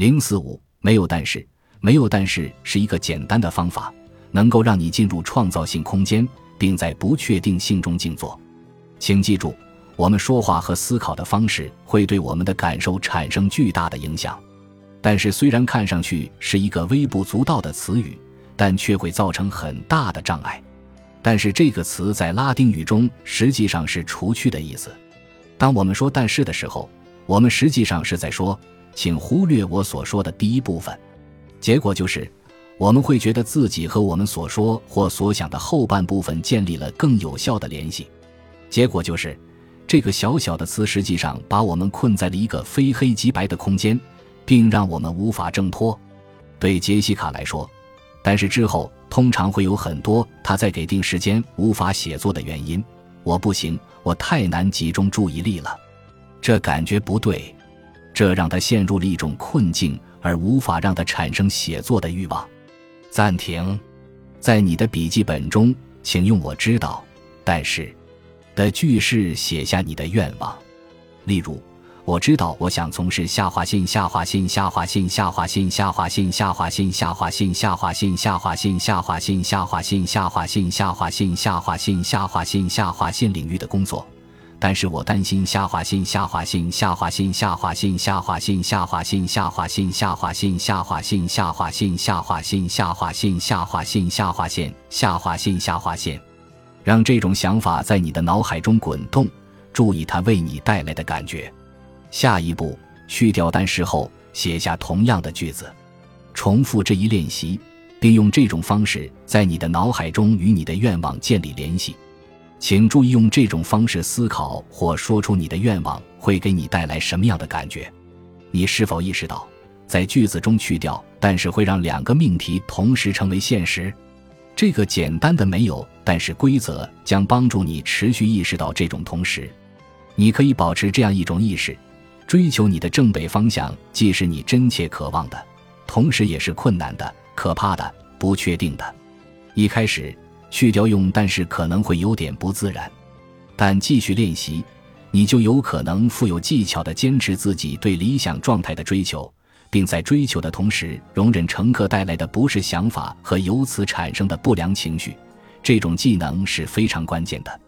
零四五没有但是，没有但是是一个简单的方法，能够让你进入创造性空间，并在不确定性中静坐。请记住，我们说话和思考的方式会对我们的感受产生巨大的影响。但是，虽然看上去是一个微不足道的词语，但却会造成很大的障碍。但是，这个词在拉丁语中实际上是“除去”的意思。当我们说“但是”的时候，我们实际上是在说。请忽略我所说的第一部分，结果就是，我们会觉得自己和我们所说或所想的后半部分建立了更有效的联系。结果就是，这个小小的词实际上把我们困在了一个非黑即白的空间，并让我们无法挣脱。对杰西卡来说，但是之后通常会有很多他在给定时间无法写作的原因。我不行，我太难集中注意力了，这感觉不对。这让他陷入了一种困境，而无法让他产生写作的欲望。暂停，在你的笔记本中，请用“我知道，但是”的句式写下你的愿望。例如，我知道我想从事下划线下划线下划线下划线下划线下划线下划线下划线下划线下划线下划线下划线下划线下划线下划线下划线领域的工作。但是我担心下划线下划线下划线下划线下划线下划线下划线下划线下划线下划线下划线下划线下划线下划线下划线下划线，让这种想法在你的脑海中滚动，注意它为你带来的感觉。下一步，去掉但是后，写下同样的句子，重复这一练习，并用这种方式在你的脑海中与你的愿望建立联系。请注意用这种方式思考或说出你的愿望会给你带来什么样的感觉？你是否意识到，在句子中去掉“但是”会让两个命题同时成为现实？这个简单的没有“但是”规则将帮助你持续意识到这种同时。你可以保持这样一种意识：追求你的正北方向，既是你真切渴望的，同时也是困难的、可怕的、不确定的。一开始。去掉用，但是可能会有点不自然，但继续练习，你就有可能富有技巧地坚持自己对理想状态的追求，并在追求的同时容忍乘客带来的不适想法和由此产生的不良情绪。这种技能是非常关键的。